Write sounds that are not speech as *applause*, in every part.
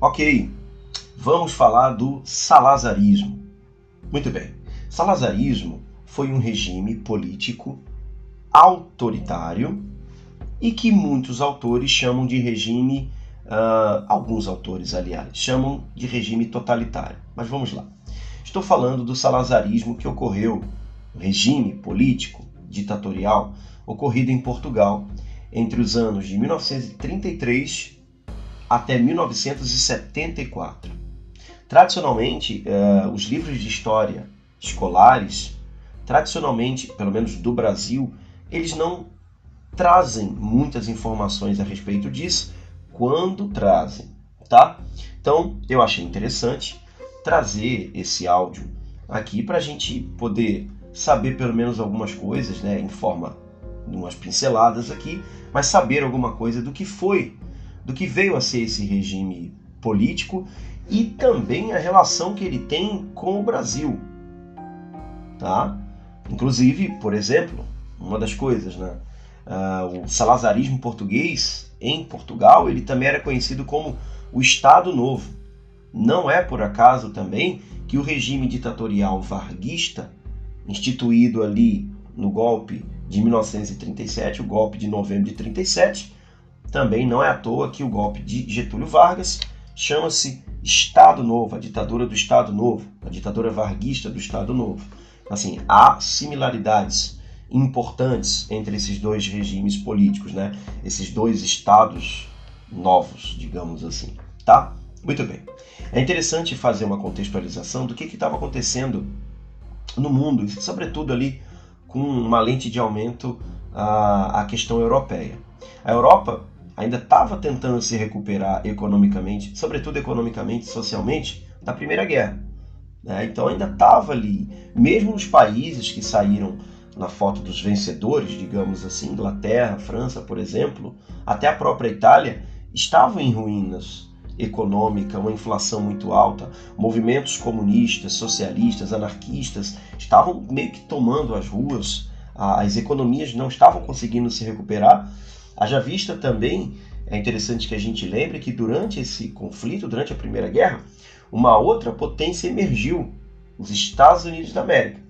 Ok, vamos falar do salazarismo. Muito bem, salazarismo foi um regime político autoritário e que muitos autores chamam de regime, uh, alguns autores, aliás, chamam de regime totalitário. Mas vamos lá. Estou falando do salazarismo que ocorreu, regime político ditatorial ocorrido em Portugal entre os anos de 1933 até 1974. Tradicionalmente, uh, os livros de história escolares, tradicionalmente, pelo menos do Brasil, eles não trazem muitas informações a respeito disso quando trazem, tá? Então, eu achei interessante trazer esse áudio aqui para a gente poder saber pelo menos algumas coisas, né, em forma de umas pinceladas aqui, mas saber alguma coisa do que foi, do que veio a ser esse regime político e também a relação que ele tem com o Brasil, tá? Inclusive, por exemplo, uma das coisas, né? Uh, o salazarismo português em Portugal, ele também era conhecido como o Estado Novo. Não é por acaso também que o regime ditatorial varguista, instituído ali no golpe de 1937, o golpe de novembro de 37, também não é à toa que o golpe de Getúlio Vargas chama-se Estado Novo, a ditadura do Estado Novo, a ditadura varguista do Estado Novo. Assim, há similaridades importantes entre esses dois regimes políticos, né? Esses dois estados novos, digamos assim, tá? Muito bem. É interessante fazer uma contextualização do que estava acontecendo no mundo, sobretudo ali com uma lente de aumento a, a questão europeia. A Europa ainda estava tentando se recuperar economicamente, sobretudo economicamente e socialmente, da Primeira Guerra. Né? Então ainda estava ali, mesmo os países que saíram na foto dos vencedores, digamos assim, Inglaterra, França, por exemplo, até a própria Itália, estavam em ruínas econômica, uma inflação muito alta, movimentos comunistas, socialistas, anarquistas estavam meio que tomando as ruas, as economias não estavam conseguindo se recuperar. Haja vista também, é interessante que a gente lembre que durante esse conflito, durante a Primeira Guerra, uma outra potência emergiu, os Estados Unidos da América.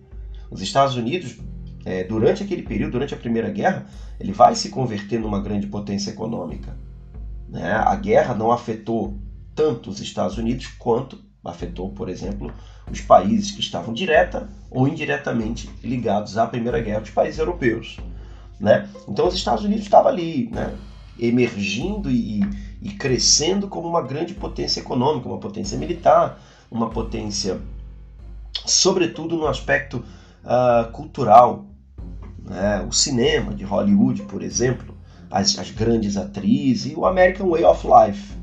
Os Estados Unidos, é, durante aquele período, durante a Primeira Guerra, ele vai se converter numa grande potência econômica. Né? A guerra não afetou tanto os Estados Unidos quanto afetou, por exemplo, os países que estavam direta ou indiretamente ligados à Primeira Guerra, os países europeus. Né? Então os Estados Unidos estavam ali, né? emergindo e, e crescendo como uma grande potência econômica, uma potência militar, uma potência, sobretudo no aspecto uh, cultural. Né? O cinema de Hollywood, por exemplo, as, as grandes atrizes e o American Way of Life.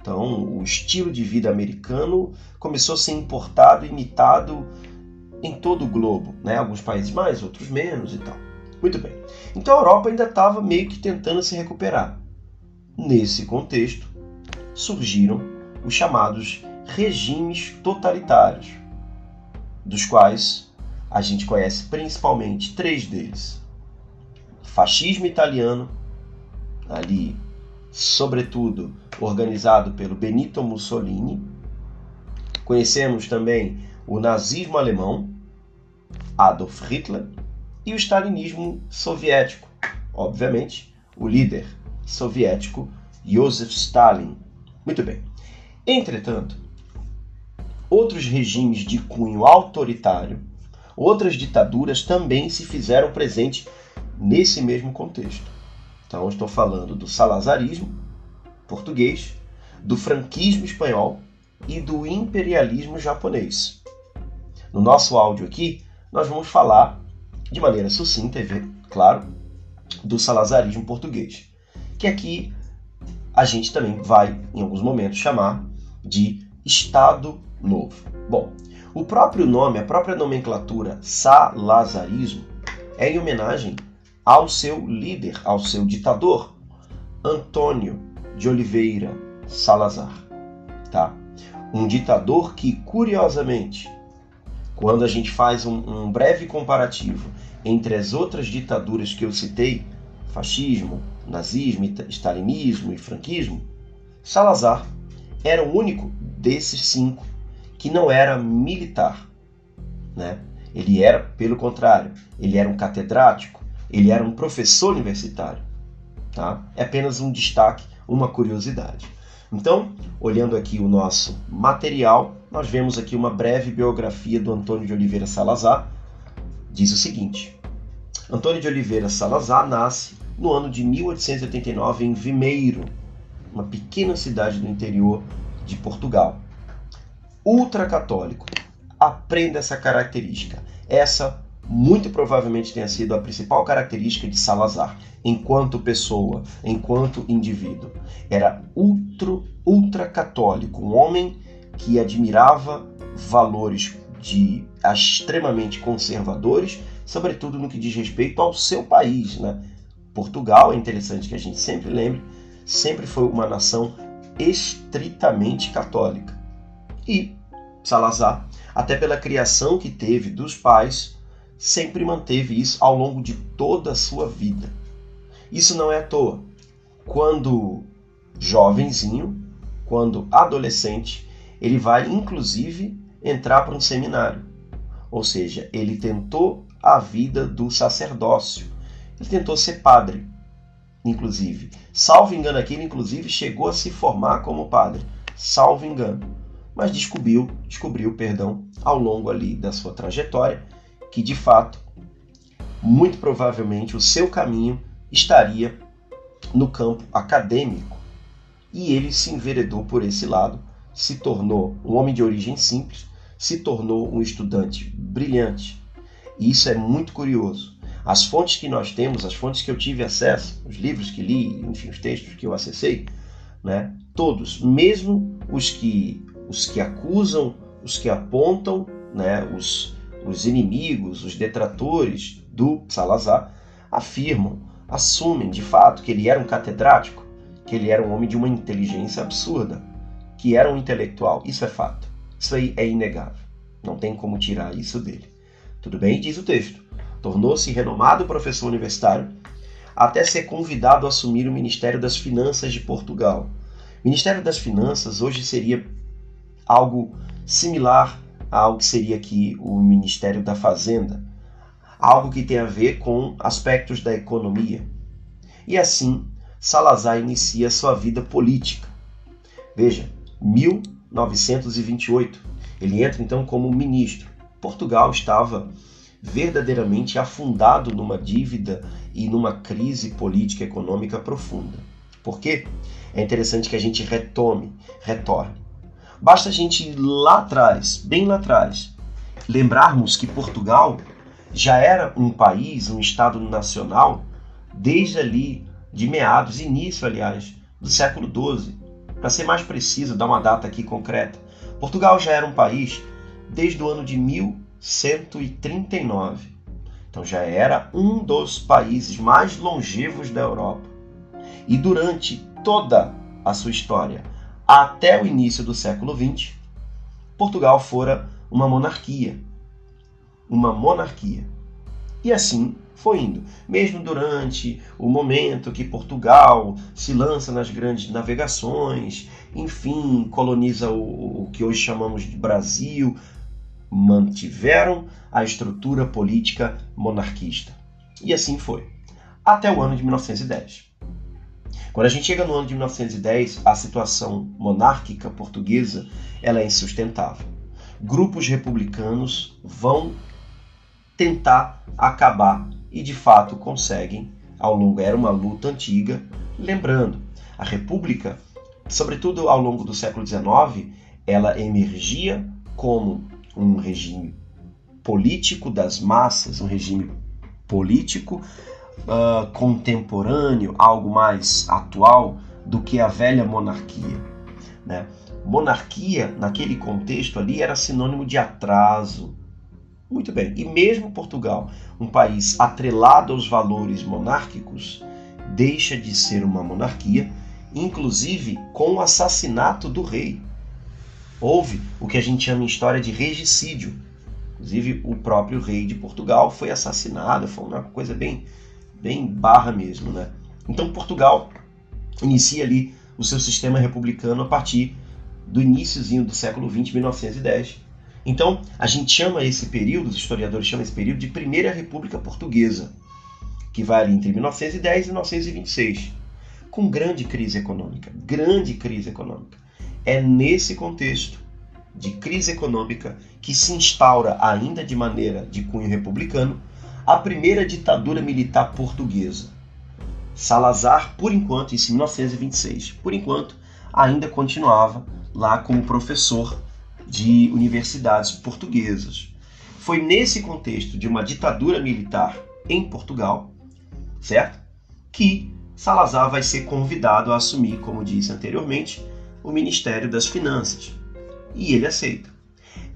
Então, o estilo de vida americano começou a ser importado, imitado em todo o globo, né? Alguns países mais, outros menos e tal. Muito bem. Então a Europa ainda estava meio que tentando se recuperar. Nesse contexto, surgiram os chamados regimes totalitários, dos quais a gente conhece principalmente três deles: fascismo italiano, ali, sobretudo organizado pelo Benito Mussolini. Conhecemos também o nazismo alemão, Adolf Hitler, e o stalinismo soviético, obviamente, o líder soviético Joseph Stalin. Muito bem. Entretanto, outros regimes de cunho autoritário, outras ditaduras também se fizeram presente nesse mesmo contexto. Então, estou falando do salazarismo português, do franquismo espanhol e do imperialismo japonês. No nosso áudio aqui, nós vamos falar de maneira sucinta claro, do salazarismo português, que aqui a gente também vai, em alguns momentos, chamar de Estado Novo. Bom, o próprio nome, a própria nomenclatura salazarismo é em homenagem ao seu líder, ao seu ditador, Antônio de Oliveira Salazar, tá? Um ditador que, curiosamente, quando a gente faz um, um breve comparativo entre as outras ditaduras que eu citei, fascismo, nazismo, stalinismo e franquismo, Salazar era o único desses cinco que não era militar. Né? Ele era, pelo contrário, ele era um catedrático, ele era um professor universitário. Tá? É apenas um destaque, uma curiosidade. Então, olhando aqui o nosso material, nós vemos aqui uma breve biografia do Antônio de Oliveira Salazar. Diz o seguinte: Antônio de Oliveira Salazar nasce no ano de 1889 em Vimeiro, uma pequena cidade do interior de Portugal. Ultracatólico. Aprenda essa característica. Essa muito provavelmente tenha sido a principal característica de Salazar, enquanto pessoa, enquanto indivíduo. Era ultra, ultracatólico, um homem que admirava valores de extremamente conservadores, sobretudo no que diz respeito ao seu país, né? Portugal, é interessante que a gente sempre lembre, sempre foi uma nação estritamente católica. E Salazar, até pela criação que teve dos pais, sempre manteve isso ao longo de toda a sua vida. Isso não é à toa. Quando jovenzinho, quando adolescente, ele vai inclusive entrar para um seminário. Ou seja, ele tentou a vida do sacerdócio. Ele tentou ser padre, inclusive. Salvo engano aqui, ele inclusive chegou a se formar como padre. Salvo engano. Mas descobriu, descobriu, perdão, ao longo ali da sua trajetória, que de fato, muito provavelmente, o seu caminho estaria no campo acadêmico. E ele se enveredou por esse lado, se tornou um homem de origem simples, se tornou um estudante brilhante. E isso é muito curioso. As fontes que nós temos, as fontes que eu tive acesso, os livros que li, enfim, os textos que eu acessei, né, todos, mesmo os que os que acusam, os que apontam, né, os, os inimigos, os detratores do Salazar, afirmam, assumem de fato que ele era um catedrático, que ele era um homem de uma inteligência absurda, que era um intelectual. Isso é fato. Isso aí é inegável. Não tem como tirar isso dele. Tudo bem? Diz o texto. Tornou-se renomado professor universitário até ser convidado a assumir o Ministério das Finanças de Portugal. O Ministério das Finanças hoje seria algo similar ao que seria aqui o Ministério da Fazenda, algo que tem a ver com aspectos da economia. E assim, Salazar inicia sua vida política. Veja, 1928, ele entra então como ministro. Portugal estava verdadeiramente afundado numa dívida e numa crise política e econômica profunda. Por quê? É interessante que a gente retome, retorne. Basta a gente ir lá atrás, bem lá atrás, lembrarmos que Portugal já era um país, um Estado nacional, desde ali, de meados, início, aliás, do século XII. Para ser mais preciso, dar uma data aqui concreta, Portugal já era um país desde o ano de 1139. Então já era um dos países mais longevos da Europa. E durante toda a sua história, até o início do século XX, Portugal fora uma monarquia. Uma monarquia. E assim foi indo. Mesmo durante o momento que Portugal se lança nas grandes navegações, enfim, coloniza o, o que hoje chamamos de Brasil, mantiveram a estrutura política monarquista. E assim foi. Até o ano de 1910. Quando a gente chega no ano de 1910, a situação monárquica portuguesa ela é insustentável. Grupos republicanos vão tentar acabar e de fato conseguem ao longo era uma luta antiga, lembrando, a república, sobretudo ao longo do século XIX, ela emergia como um regime político das massas, um regime político uh, contemporâneo, algo mais atual do que a velha monarquia. Né? Monarquia, naquele contexto ali, era sinônimo de atraso. Muito bem, e mesmo Portugal, um país atrelado aos valores monárquicos, deixa de ser uma monarquia, inclusive com o assassinato do rei. Houve o que a gente chama em história de regicídio. Inclusive, o próprio rei de Portugal foi assassinado, foi uma coisa bem bem barra mesmo, né? Então Portugal inicia ali o seu sistema republicano a partir do iníciozinho do século 20, 1910. Então, a gente chama esse período, os historiadores chamam esse período de Primeira República Portuguesa, que vai ali entre 1910 e 1926, com grande crise econômica, grande crise econômica. É nesse contexto de crise econômica que se instaura, ainda de maneira de cunho republicano, a primeira ditadura militar portuguesa. Salazar, por enquanto, isso em 1926, por enquanto, ainda continuava lá como professor de universidades portuguesas. Foi nesse contexto de uma ditadura militar em Portugal, certo? Que Salazar vai ser convidado a assumir, como disse anteriormente, o Ministério das Finanças. E ele aceita.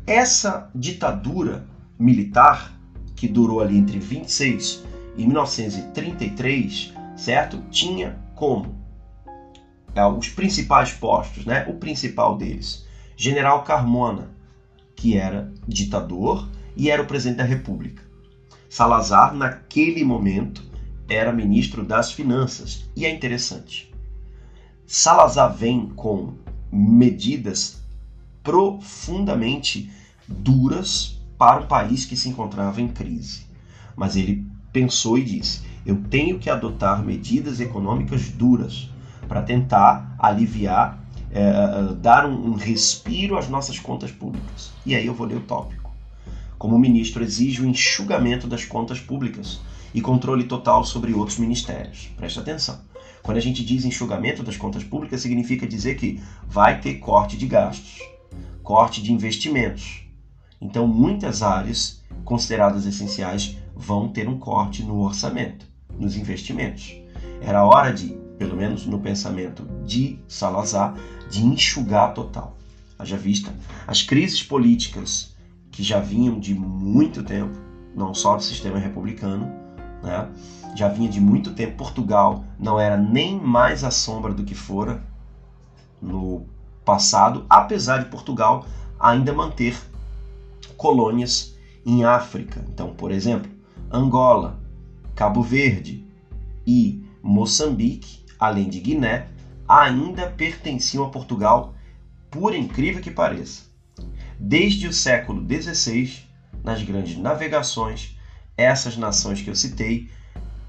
Essa ditadura militar, que durou ali entre 26 e 1933, certo? Tinha como é, os principais postos, né? O principal deles, General Carmona, que era ditador e era o presidente da República. Salazar, naquele momento, era ministro das Finanças. E é interessante. Salazar vem com medidas profundamente duras para um país que se encontrava em crise. Mas ele pensou e disse: eu tenho que adotar medidas econômicas duras para tentar aliviar, é, é, dar um, um respiro às nossas contas públicas. E aí eu vou ler o tópico. Como ministro, exige o enxugamento das contas públicas e controle total sobre outros ministérios. Preste atenção. Quando a gente diz enxugamento das contas públicas, significa dizer que vai ter corte de gastos, corte de investimentos. Então, muitas áreas consideradas essenciais vão ter um corte no orçamento, nos investimentos. Era hora de pelo menos no pensamento de Salazar, de enxugar total. Haja vista as crises políticas que já vinham de muito tempo, não só do sistema republicano, né? já vinha de muito tempo. Portugal não era nem mais a sombra do que fora no passado, apesar de Portugal ainda manter colônias em África. Então, por exemplo, Angola, Cabo Verde e Moçambique além de Guiné, ainda pertenciam a Portugal, por incrível que pareça. Desde o século XVI, nas grandes navegações, essas nações que eu citei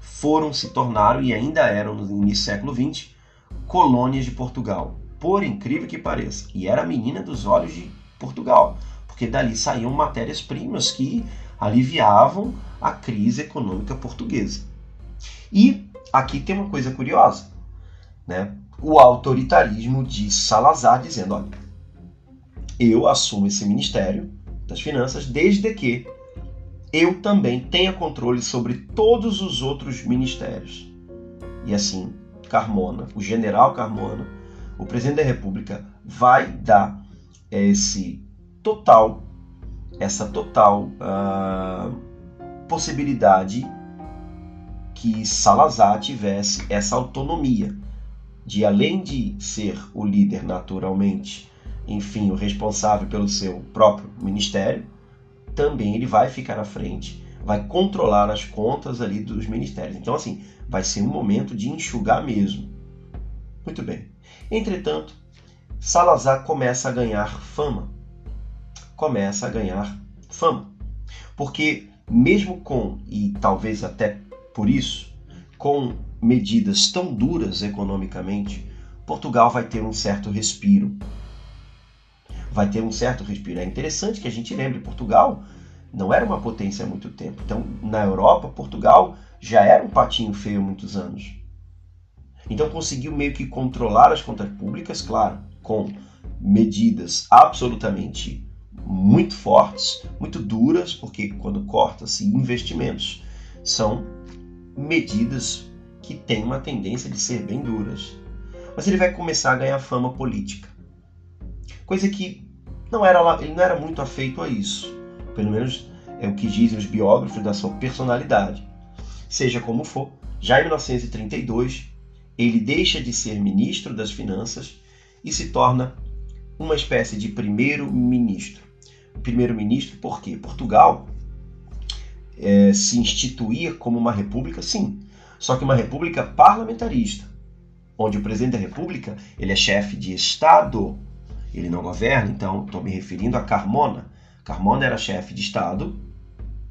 foram se tornaram e ainda eram no início do século XX colônias de Portugal, por incrível que pareça. E era a menina dos olhos de Portugal, porque dali saíam matérias-primas que aliviavam a crise econômica portuguesa. E aqui tem uma coisa curiosa né, o autoritarismo de Salazar, dizendo: olha, eu assumo esse ministério das finanças desde que eu também tenha controle sobre todos os outros ministérios. E assim, Carmona, o general Carmona, o presidente da República, vai dar esse total, essa total uh, possibilidade que Salazar tivesse essa autonomia de além de ser o líder naturalmente, enfim, o responsável pelo seu próprio ministério, também ele vai ficar à frente, vai controlar as contas ali dos ministérios. Então, assim, vai ser um momento de enxugar mesmo. Muito bem. Entretanto, Salazar começa a ganhar fama. Começa a ganhar fama. Porque, mesmo com, e talvez até por isso, com medidas tão duras economicamente, Portugal vai ter um certo respiro. Vai ter um certo respiro. É interessante que a gente lembre, Portugal não era uma potência há muito tempo. Então, na Europa, Portugal já era um patinho feio há muitos anos. Então, conseguiu meio que controlar as contas públicas, claro, com medidas absolutamente muito fortes, muito duras, porque quando corta-se investimentos, são medidas que têm uma tendência de ser bem duras. Mas ele vai começar a ganhar fama política. Coisa que não era ele não era muito afeito a isso. Pelo menos é o que dizem os biógrafos da sua personalidade. Seja como for, já em 1932, ele deixa de ser ministro das Finanças e se torna uma espécie de primeiro-ministro. Primeiro-ministro porque Portugal é, se instituía como uma república, sim, só que uma república parlamentarista, onde o presidente da república ele é chefe de Estado ele não governa, então estou me referindo a Carmona. Carmona era chefe de Estado,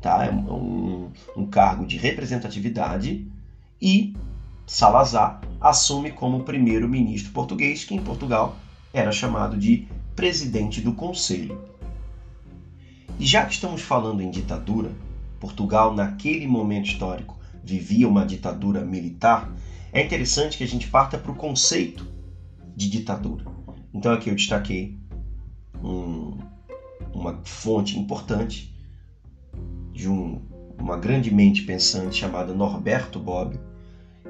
tá? é um, um cargo de representatividade, e Salazar assume como primeiro-ministro português, que em Portugal era chamado de presidente do Conselho. E já que estamos falando em ditadura, Portugal, naquele momento histórico, vivia uma ditadura militar, é interessante que a gente parta para o conceito de ditadura. Então aqui eu destaquei um, uma fonte importante de um, uma grande mente pensante chamada Norberto Bobbio,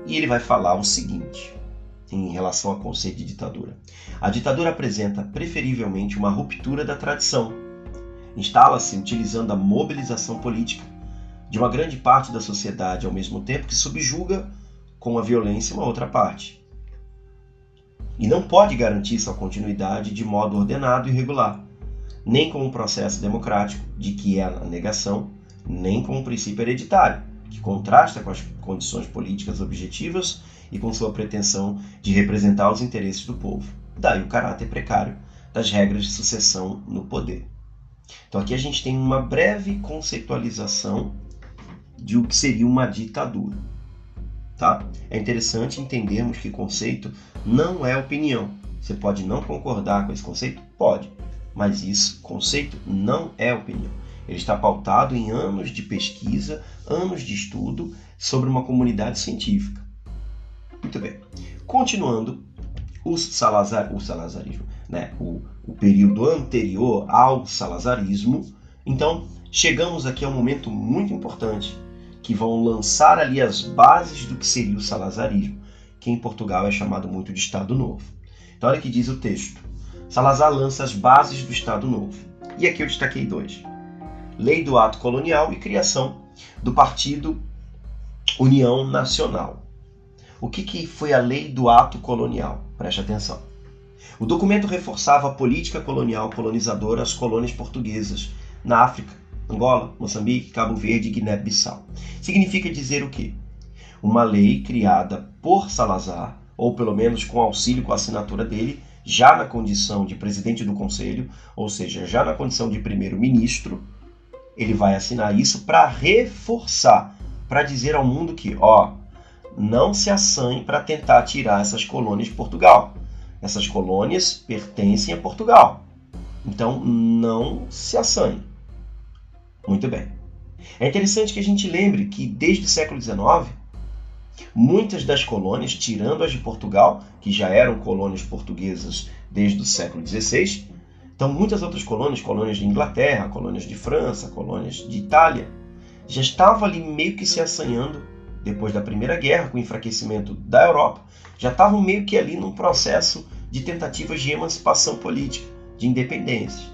e ele vai falar o seguinte em relação ao conceito de ditadura. A ditadura apresenta preferivelmente uma ruptura da tradição. Instala-se utilizando a mobilização política de uma grande parte da sociedade ao mesmo tempo que subjuga com a violência uma outra parte. E não pode garantir sua continuidade de modo ordenado e regular, nem com um processo democrático, de que é a negação, nem com um princípio hereditário, que contrasta com as condições políticas objetivas e com sua pretensão de representar os interesses do povo. Daí o caráter precário das regras de sucessão no poder. Então aqui a gente tem uma breve conceitualização de o que seria uma ditadura. Tá? É interessante entendermos que conceito não é opinião. Você pode não concordar com esse conceito? Pode. Mas isso, conceito, não é opinião. Ele está pautado em anos de pesquisa, anos de estudo sobre uma comunidade científica. Muito bem. Continuando, o, Salazar, o salazarismo, né? o, o período anterior ao salazarismo. Então, chegamos aqui a um momento muito importante que vão lançar ali as bases do que seria o salazarismo, que em Portugal é chamado muito de Estado Novo. Então, olha o que diz o texto. Salazar lança as bases do Estado Novo. E aqui eu destaquei dois: Lei do Ato Colonial e criação do Partido União Nacional. O que, que foi a Lei do Ato Colonial? Preste atenção. O documento reforçava a política colonial colonizadora às colônias portuguesas na África Angola, Moçambique, Cabo Verde e Guiné-Bissau. Significa dizer o quê? Uma lei criada por Salazar, ou pelo menos com auxílio com a assinatura dele, já na condição de presidente do conselho, ou seja, já na condição de primeiro-ministro, ele vai assinar isso para reforçar, para dizer ao mundo que, ó, não se assanhe para tentar tirar essas colônias de Portugal. Essas colônias pertencem a Portugal. Então não se assanhe. Muito bem. É interessante que a gente lembre que desde o século XIX, muitas das colônias, tirando as de Portugal, que já eram colônias portuguesas desde o século XVI, então muitas outras colônias, colônias de Inglaterra, colônias de França, colônias de Itália, já estavam ali meio que se assanhando depois da Primeira Guerra, com o enfraquecimento da Europa, já estavam meio que ali num processo de tentativas de emancipação política, de independência.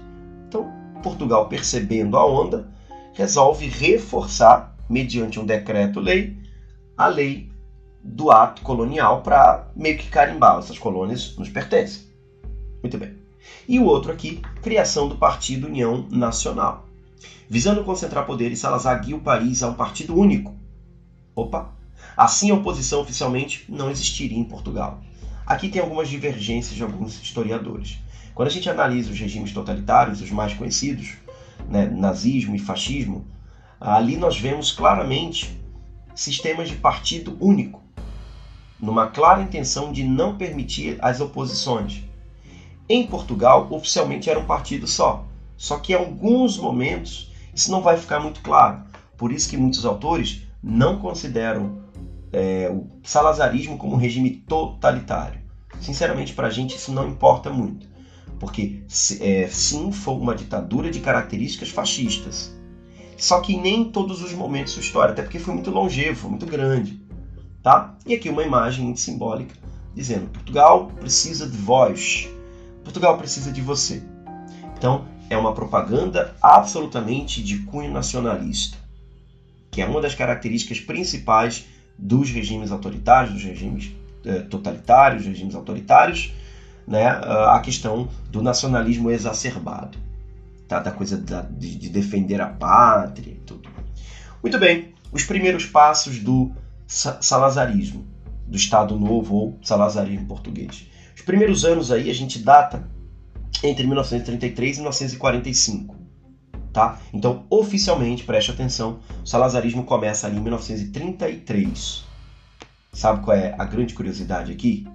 Então, Portugal, percebendo a onda, resolve reforçar, mediante um decreto-lei, a lei do ato colonial para meio que carimbar essas colônias nos pertencem. Muito bem. E o outro aqui, criação do Partido União Nacional. Visando concentrar poderes, Salazar guia o país a um partido único. Opa! Assim a oposição oficialmente não existiria em Portugal. Aqui tem algumas divergências de alguns historiadores. Quando a gente analisa os regimes totalitários, os mais conhecidos, né, nazismo e fascismo, ali nós vemos claramente sistemas de partido único, numa clara intenção de não permitir as oposições. Em Portugal, oficialmente era um partido só, só que em alguns momentos isso não vai ficar muito claro. Por isso que muitos autores não consideram é, o salazarismo como um regime totalitário. Sinceramente, para a gente isso não importa muito porque é, sim foi uma ditadura de características fascistas. Só que nem em todos os momentos da sua história, até porque foi muito longevo, muito grande. Tá? E aqui uma imagem simbólica dizendo: Portugal precisa de vós, Portugal precisa de você. Então é uma propaganda absolutamente de cunho nacionalista, que é uma das características principais dos regimes autoritários, dos regimes eh, totalitários, dos regimes autoritários né, a questão do nacionalismo exacerbado, tá? da coisa da, de, de, defender a pátria e tudo. Muito bem, os primeiros passos do salazarismo, do Estado Novo ou salazarismo português. Os primeiros anos aí a gente data entre 1933 e 1945. Tá? Então, oficialmente, preste atenção, o salazarismo começa ali em 1933. Sabe qual é a grande curiosidade aqui?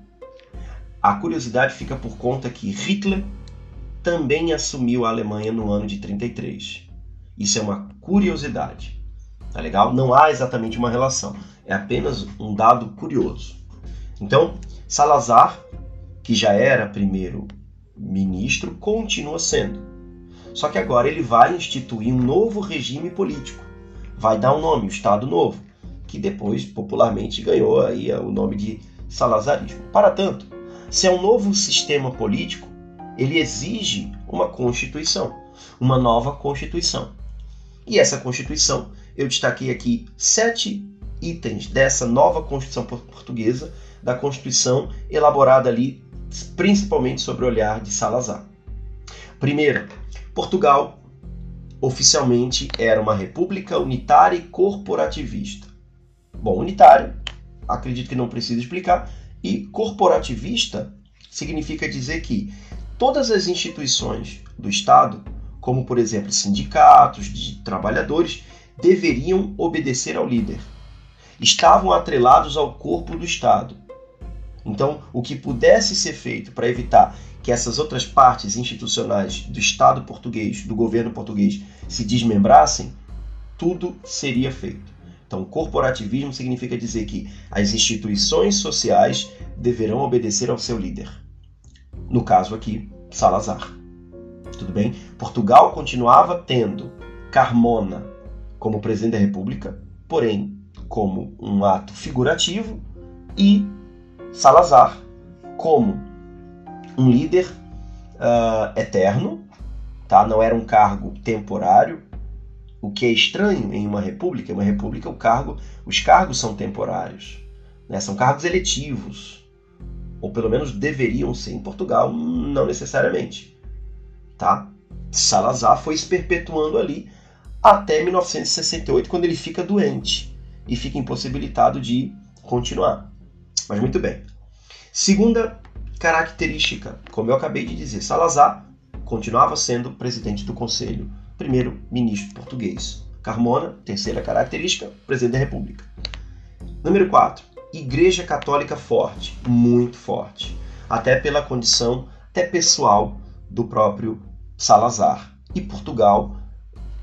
A curiosidade fica por conta que Hitler também assumiu a Alemanha no ano de 33. Isso é uma curiosidade. Tá legal? Não há exatamente uma relação. É apenas um dado curioso. Então, Salazar, que já era primeiro ministro, continua sendo. Só que agora ele vai instituir um novo regime político. Vai dar um nome, o Estado Novo, que depois popularmente ganhou aí o nome de salazarismo. Para tanto, se é um novo sistema político, ele exige uma constituição, uma nova constituição. E essa constituição, eu destaquei aqui sete itens dessa nova constituição portuguesa, da constituição elaborada ali principalmente sobre o olhar de Salazar. Primeiro, Portugal oficialmente era uma república unitária e corporativista. Bom, unitário, acredito que não precisa explicar, e corporativista significa dizer que todas as instituições do Estado, como por exemplo sindicatos de trabalhadores, deveriam obedecer ao líder. Estavam atrelados ao corpo do Estado. Então, o que pudesse ser feito para evitar que essas outras partes institucionais do Estado português, do governo português, se desmembrassem, tudo seria feito. Então, corporativismo significa dizer que as instituições sociais deverão obedecer ao seu líder. No caso aqui, Salazar. Tudo bem? Portugal continuava tendo Carmona como presidente da República, porém como um ato figurativo, e Salazar como um líder uh, eterno, tá? não era um cargo temporário, o que é estranho em uma república. Em uma república, o cargo, os cargos são temporários, né? são cargos eletivos ou pelo menos deveriam ser. Em Portugal, não necessariamente. Tá? Salazar foi se perpetuando ali até 1968, quando ele fica doente e fica impossibilitado de continuar. Mas muito bem. Segunda característica, como eu acabei de dizer, Salazar continuava sendo presidente do Conselho, primeiro-ministro português. Carmona, terceira característica, presidente da República. Número 4. Igreja Católica forte, muito forte, até pela condição até pessoal do próprio Salazar. E Portugal,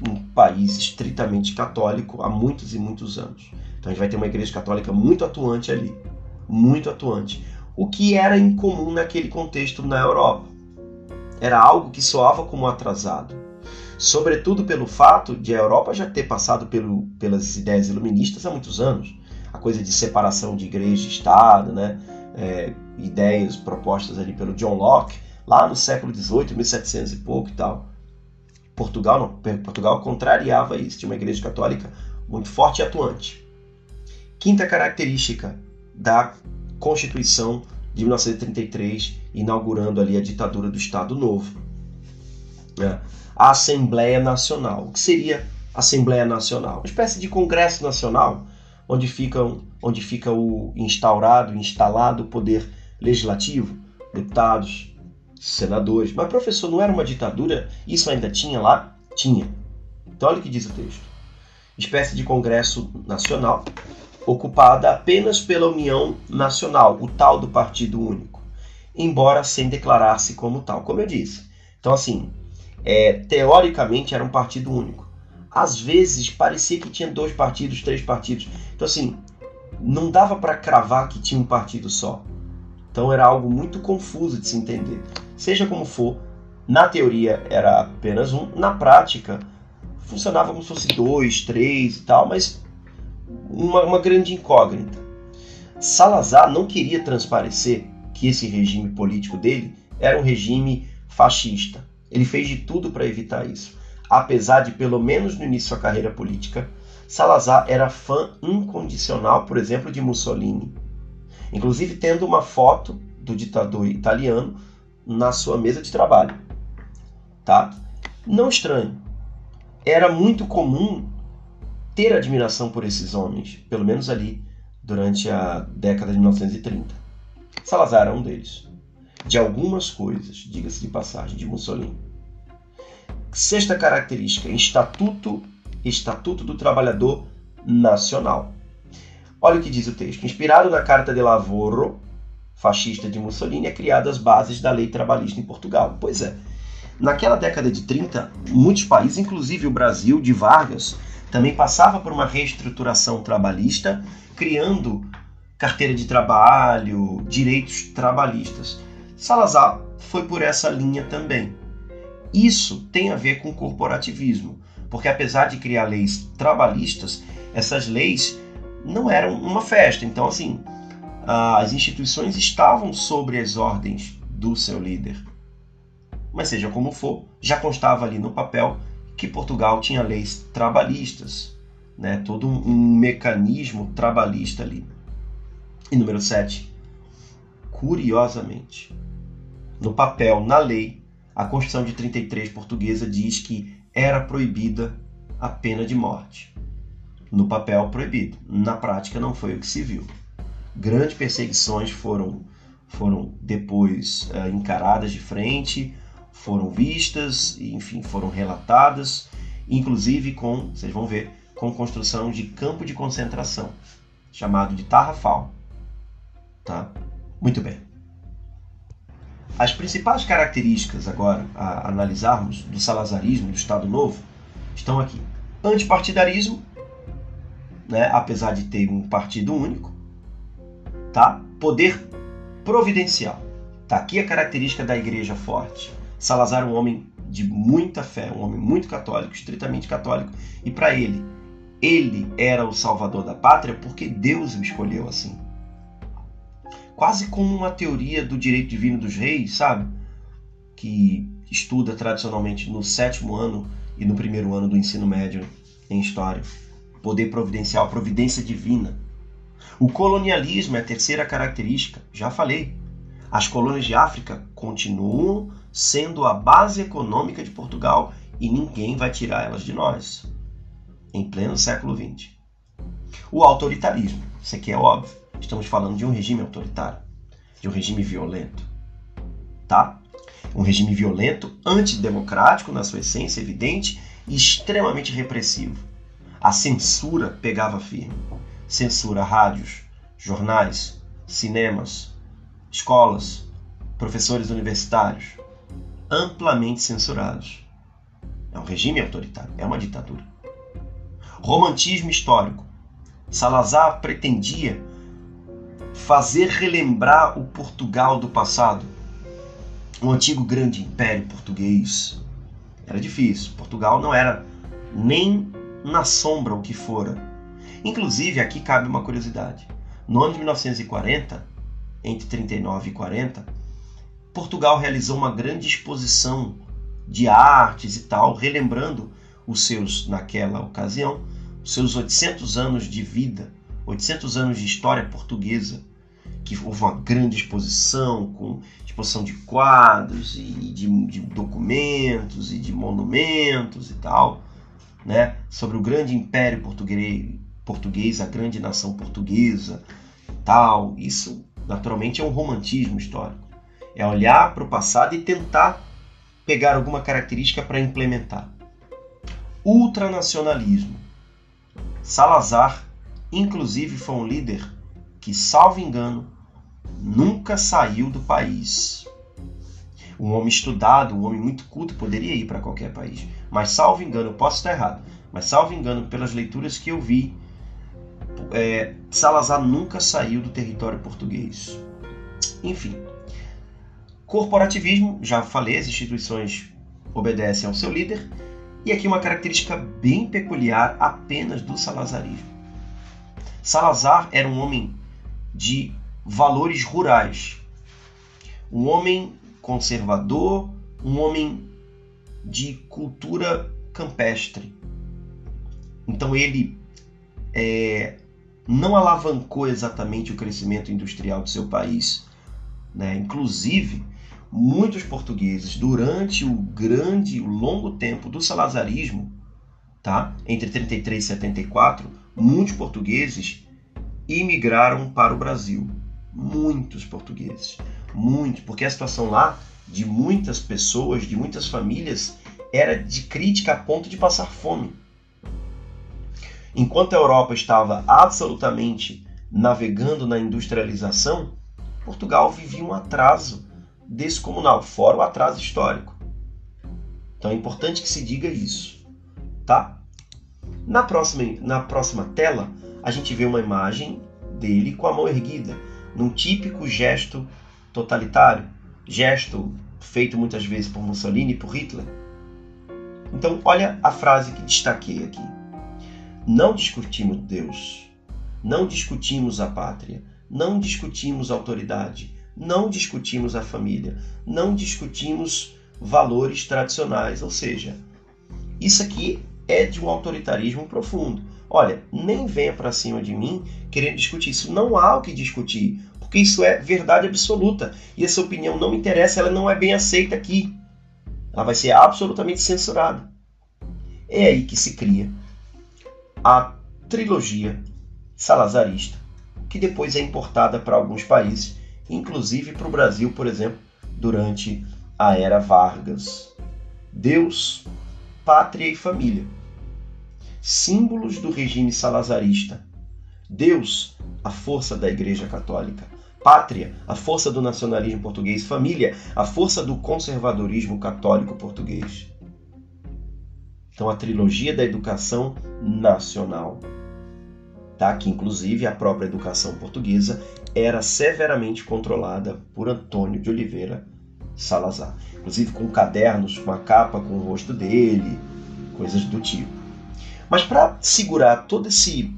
um país estritamente católico há muitos e muitos anos. Então a gente vai ter uma igreja católica muito atuante ali, muito atuante. O que era incomum naquele contexto na Europa. Era algo que soava como atrasado. Sobretudo pelo fato de a Europa já ter passado pelo, pelas ideias iluministas há muitos anos a coisa de separação de igreja e Estado, né? É, ideias propostas ali pelo John Locke, lá no século XVIII, 1700 e pouco e tal. Portugal não, Portugal contrariava isso, tinha uma igreja católica muito forte e atuante. Quinta característica da Constituição de 1933, inaugurando ali a ditadura do Estado Novo. É, a Assembleia Nacional. O que seria Assembleia Nacional? Uma espécie de Congresso Nacional onde, ficam, onde fica o instaurado, instalado o poder legislativo, deputados, senadores. Mas, professor, não era uma ditadura? Isso ainda tinha lá? Tinha. Então, olha o que diz o texto. Espécie de Congresso Nacional, ocupada apenas pela União Nacional, o tal do Partido Único, embora sem declarar-se como tal, como eu disse. Então, assim, é, teoricamente era um partido único às vezes parecia que tinha dois partidos, três partidos. Então, assim, não dava para cravar que tinha um partido só. Então, era algo muito confuso de se entender. Seja como for, na teoria era apenas um, na prática funcionava como se fosse dois, três e tal, mas uma, uma grande incógnita. Salazar não queria transparecer que esse regime político dele era um regime fascista. Ele fez de tudo para evitar isso apesar de, pelo menos no início da carreira política, Salazar era fã incondicional, por exemplo, de Mussolini, inclusive tendo uma foto do ditador italiano na sua mesa de trabalho. Tá? Não estranho. Era muito comum ter admiração por esses homens, pelo menos ali durante a década de 1930. Salazar era um deles. De algumas coisas, diga-se de passagem, de Mussolini. Sexta característica, Estatuto, Estatuto do Trabalhador Nacional. Olha o que diz o texto. Inspirado na Carta de Lavoro, fascista de Mussolini, é criada as bases da lei trabalhista em Portugal. Pois é, naquela década de 30, muitos países, inclusive o Brasil de Vargas, também passava por uma reestruturação trabalhista, criando carteira de trabalho, direitos trabalhistas. Salazar foi por essa linha também. Isso tem a ver com corporativismo, porque apesar de criar leis trabalhistas, essas leis não eram uma festa. Então, assim, as instituições estavam sobre as ordens do seu líder. Mas seja como for, já constava ali no papel que Portugal tinha leis trabalhistas, né? todo um mecanismo trabalhista ali. E número 7. Curiosamente, no papel, na lei, a Constituição de 33 portuguesa diz que era proibida a pena de morte. No papel, proibido. Na prática, não foi o que se viu. Grandes perseguições foram, foram depois uh, encaradas de frente, foram vistas, enfim, foram relatadas, inclusive com, vocês vão ver, com construção de campo de concentração, chamado de Tarrafal. Tá? Muito bem. As principais características agora a analisarmos do salazarismo, do Estado Novo, estão aqui. Antipartidarismo, né, apesar de ter um partido único, tá? Poder providencial. Tá aqui a característica da igreja forte. Salazar é um homem de muita fé, um homem muito católico, estritamente católico, e para ele, ele era o salvador da pátria porque Deus o escolheu assim quase como uma teoria do direito divino dos reis, sabe? Que estuda tradicionalmente no sétimo ano e no primeiro ano do ensino médio em história. Poder providencial, providência divina. O colonialismo é a terceira característica, já falei. As colônias de África continuam sendo a base econômica de Portugal e ninguém vai tirar elas de nós. Em pleno século XX. O autoritarismo, isso aqui é óbvio Estamos falando de um regime autoritário, de um regime violento, tá? Um regime violento, antidemocrático na sua essência evidente e extremamente repressivo. A censura pegava firme. Censura rádios, jornais, cinemas, escolas, professores universitários, amplamente censurados. É um regime autoritário, é uma ditadura. Romantismo histórico. Salazar pretendia fazer relembrar o Portugal do passado, o antigo grande império português. Era difícil. Portugal não era nem na sombra o que fora. Inclusive, aqui cabe uma curiosidade. No ano de 1940, entre 39 e 40, Portugal realizou uma grande exposição de artes e tal, relembrando os seus, naquela ocasião, os seus 800 anos de vida 800 anos de história portuguesa, que houve uma grande exposição, com exposição de quadros e de, de documentos e de monumentos e tal, né, sobre o grande império português, português a grande nação portuguesa, tal. Isso, naturalmente, é um romantismo histórico. É olhar para o passado e tentar pegar alguma característica para implementar. Ultranacionalismo. Salazar Inclusive foi um líder que, salvo engano, nunca saiu do país. Um homem estudado, um homem muito culto, poderia ir para qualquer país. Mas, salvo engano, eu posso estar errado, mas, salvo engano, pelas leituras que eu vi, é, Salazar nunca saiu do território português. Enfim, corporativismo, já falei, as instituições obedecem ao seu líder. E aqui uma característica bem peculiar apenas do salazarismo. Salazar era um homem de valores rurais, um homem conservador, um homem de cultura campestre. Então ele é, não alavancou exatamente o crescimento industrial do seu país. Né? Inclusive, muitos portugueses, durante o grande, o longo tempo do salazarismo, tá? entre 33 e 74, muitos portugueses imigraram para o Brasil. Muitos portugueses. muito, porque a situação lá de muitas pessoas, de muitas famílias, era de crítica a ponto de passar fome. Enquanto a Europa estava absolutamente navegando na industrialização, Portugal vivia um atraso descomunal, fora o atraso histórico. Então é importante que se diga isso, tá? Na próxima, na próxima tela, a gente vê uma imagem dele com a mão erguida, num típico gesto totalitário, gesto feito muitas vezes por Mussolini e por Hitler. Então, olha a frase que destaquei aqui. Não discutimos Deus, não discutimos a pátria, não discutimos a autoridade, não discutimos a família, não discutimos valores tradicionais, ou seja, isso aqui é de um autoritarismo profundo. Olha, nem venha para cima de mim querendo discutir isso. Não há o que discutir, porque isso é verdade absoluta. E essa opinião não me interessa, ela não é bem aceita aqui. Ela vai ser absolutamente censurada. É aí que se cria a trilogia salazarista, que depois é importada para alguns países, inclusive para o Brasil, por exemplo, durante a era Vargas. Deus, pátria e família. Símbolos do regime salazarista. Deus, a força da Igreja Católica. Pátria, a força do nacionalismo português. Família, a força do conservadorismo católico português. Então, a trilogia da educação nacional. Tá? Que, inclusive, a própria educação portuguesa era severamente controlada por Antônio de Oliveira Salazar. Inclusive com cadernos, com a capa com o rosto dele, coisas do tipo. Mas para segurar todo esse,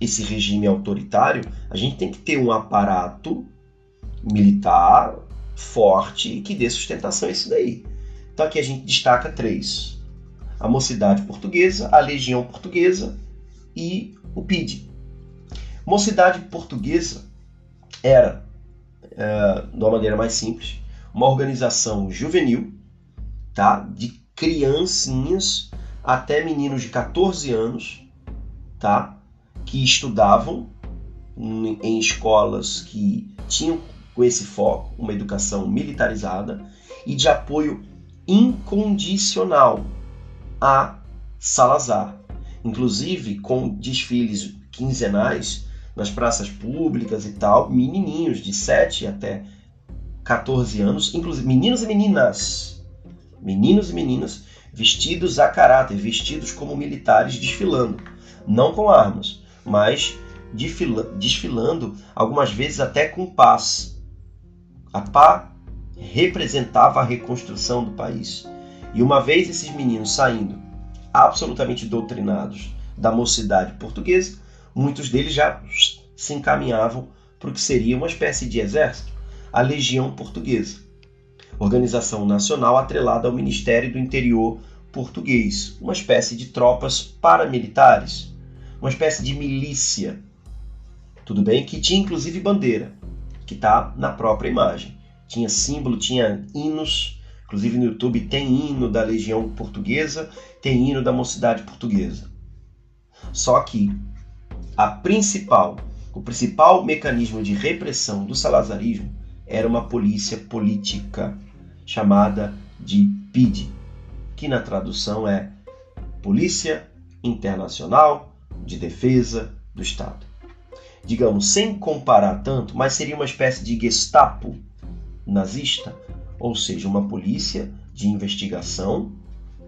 esse regime autoritário, a gente tem que ter um aparato militar forte que dê sustentação a isso daí. Então aqui a gente destaca três: a Mocidade Portuguesa, a Legião Portuguesa e o PID. Mocidade Portuguesa era, é, de uma maneira mais simples, uma organização juvenil, tá? De criancinhas até meninos de 14 anos, tá? Que estudavam em escolas que tinham com esse foco uma educação militarizada e de apoio incondicional a Salazar, inclusive com desfiles quinzenais nas praças públicas e tal, menininhos de 7 até 14 anos, inclusive meninos e meninas, meninos e meninas vestidos a caráter, vestidos como militares desfilando, não com armas, mas desfilando algumas vezes até com paz. A pá representava a reconstrução do país. E uma vez esses meninos saindo absolutamente doutrinados da mocidade portuguesa, muitos deles já se encaminhavam para o que seria uma espécie de exército a Legião Portuguesa, organização nacional atrelada ao Ministério do Interior português, uma espécie de tropas paramilitares, uma espécie de milícia. Tudo bem? Que tinha inclusive bandeira, que está na própria imagem. Tinha símbolo, tinha hinos, inclusive no YouTube tem hino da Legião Portuguesa, tem hino da Mocidade Portuguesa. Só que a principal, o principal mecanismo de repressão do salazarismo era uma polícia política chamada de PID, que na tradução é Polícia Internacional de Defesa do Estado. Digamos, sem comparar tanto, mas seria uma espécie de Gestapo nazista, ou seja, uma polícia de investigação,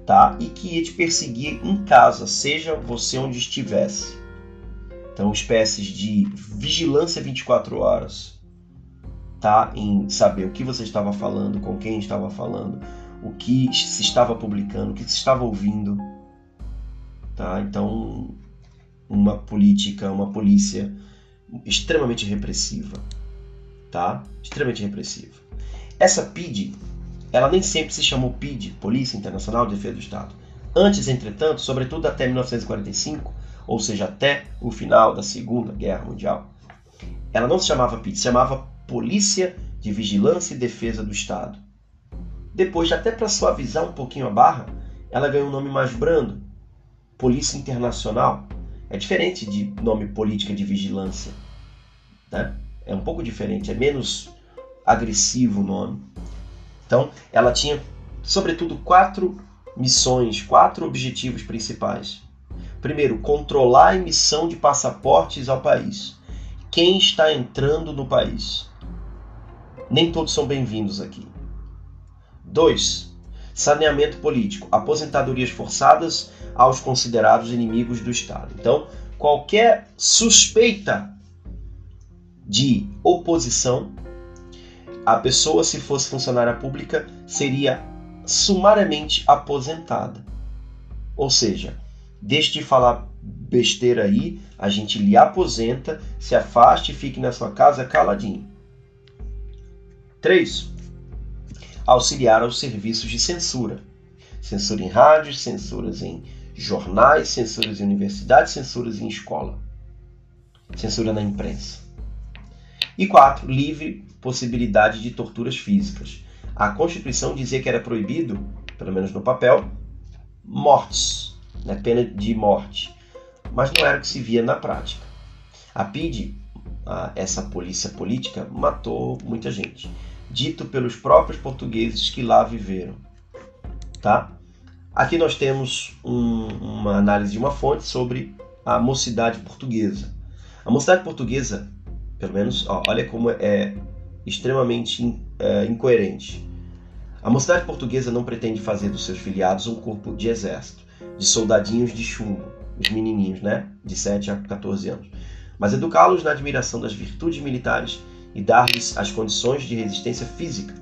tá? E que ia te perseguir em casa, seja você onde estivesse. Então, espécies de vigilância 24 horas, tá em saber o que você estava falando, com quem estava falando, o que se estava publicando, o que se estava ouvindo, tá? Então, uma política, uma polícia extremamente repressiva, tá? Extremamente repressiva. Essa PID, ela nem sempre se chamou PID, Polícia Internacional de Defesa do Estado. Antes, entretanto, sobretudo até 1945, ou seja, até o final da Segunda Guerra Mundial, ela não se chamava PID, se chamava Polícia de Vigilância e Defesa do Estado. Depois, até para suavizar um pouquinho a barra, ela ganhou um nome mais brando, Polícia Internacional. É diferente de nome Política de Vigilância. Né? É um pouco diferente, é menos agressivo o nome. Então, ela tinha, sobretudo, quatro missões, quatro objetivos principais. Primeiro, controlar a emissão de passaportes ao país. Quem está entrando no país? Nem todos são bem-vindos aqui. Dois, saneamento político, aposentadorias forçadas aos considerados inimigos do Estado. Então, qualquer suspeita de oposição, a pessoa, se fosse funcionária pública, seria sumariamente aposentada. Ou seja, deixe de falar besteira aí, a gente lhe aposenta, se afaste e fique na sua casa caladinho. 3. Auxiliar aos serviços de censura. Censura em rádios, censuras em jornais, censuras em universidades, censuras em escola. Censura na imprensa. E 4. Livre possibilidade de torturas físicas. A Constituição dizia que era proibido, pelo menos no papel, mortes, né, pena de morte. Mas não era o que se via na prática. A PID, essa polícia política, matou muita gente. Dito pelos próprios portugueses que lá viveram. Tá? Aqui nós temos um, uma análise de uma fonte sobre a mocidade portuguesa. A mocidade portuguesa, pelo menos, ó, olha como é extremamente é, incoerente. A mocidade portuguesa não pretende fazer dos seus filiados um corpo de exército, de soldadinhos de chumbo, os menininhos, né, de 7 a 14 anos, mas educá-los na admiração das virtudes militares e dar-lhes as condições de resistência física,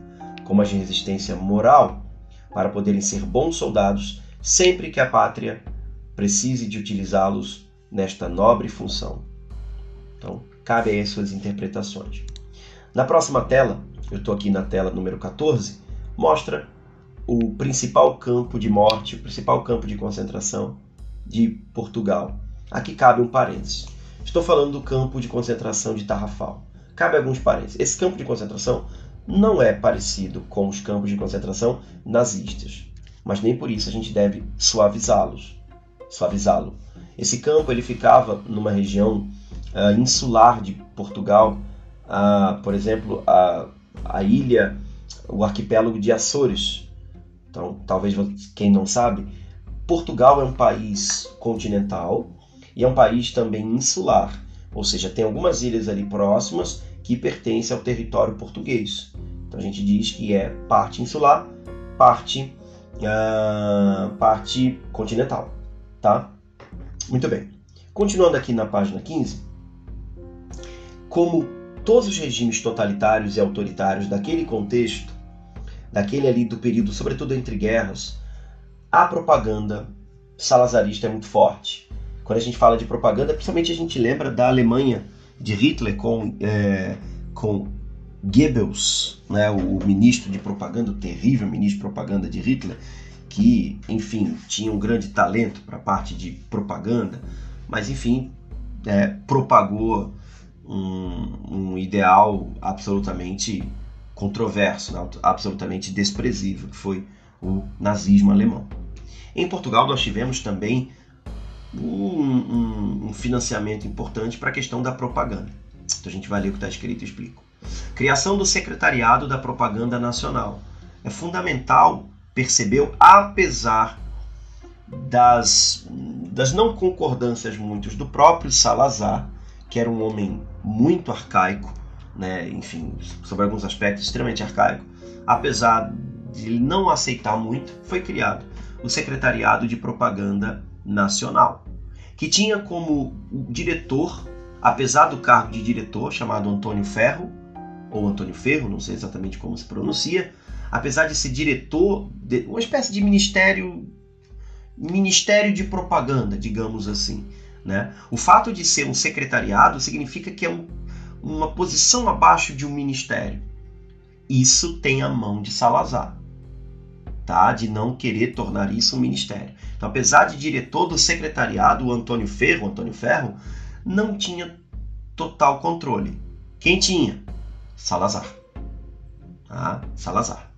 como as de resistência moral, para poderem ser bons soldados sempre que a pátria precise de utilizá-los nesta nobre função. Então, cabe aí as suas interpretações. Na próxima tela, eu estou aqui na tela número 14, mostra o principal campo de morte, o principal campo de concentração de Portugal. Aqui cabe um parênteses. Estou falando do campo de concentração de Tarrafal. Cabe alguns parênteses. Esse campo de concentração não é parecido com os campos de concentração nazistas, mas nem por isso a gente deve suavizá-los. Suavizá-lo. Esse campo ele ficava numa região uh, insular de Portugal, a, por exemplo, a, a ilha, o arquipélago de Açores. Então, talvez quem não sabe, Portugal é um país continental e é um país também insular, ou seja, tem algumas ilhas ali próximas que pertencem ao território português. Então a gente diz que é parte insular, parte uh, parte continental, tá? Muito bem. Continuando aqui na página 15, como todos os regimes totalitários e autoritários daquele contexto, daquele ali do período, sobretudo entre guerras, a propaganda salazarista é muito forte. Quando a gente fala de propaganda, principalmente a gente lembra da Alemanha de Hitler com, é, com Goebbels, né, o ministro de propaganda, o terrível ministro de propaganda de Hitler, que, enfim, tinha um grande talento para a parte de propaganda, mas, enfim, é, propagou um, um ideal absolutamente controverso, né? absolutamente desprezível, que foi o nazismo alemão. Em Portugal, nós tivemos também um, um, financiamento importante para a questão da propaganda. Então a gente vai ler o que está escrito e explico. Criação do Secretariado da Propaganda Nacional. É fundamental, percebeu, apesar das, das não concordâncias muitos do próprio Salazar, que era um homem muito arcaico, né, enfim, sobre alguns aspectos extremamente arcaico, apesar de ele não aceitar muito, foi criado o Secretariado de Propaganda Nacional, que tinha como diretor, apesar do cargo de diretor, chamado Antônio Ferro, ou Antônio Ferro, não sei exatamente como se pronuncia, apesar de ser diretor, de uma espécie de ministério, ministério de propaganda, digamos assim, né? O fato de ser um secretariado significa que é um, uma posição abaixo de um ministério. Isso tem a mão de Salazar, tá? de não querer tornar isso um ministério. Então, apesar de diretor do secretariado, o Antônio Ferro, Antônio Ferro, não tinha total controle. Quem tinha? Salazar. Tá? Salazar.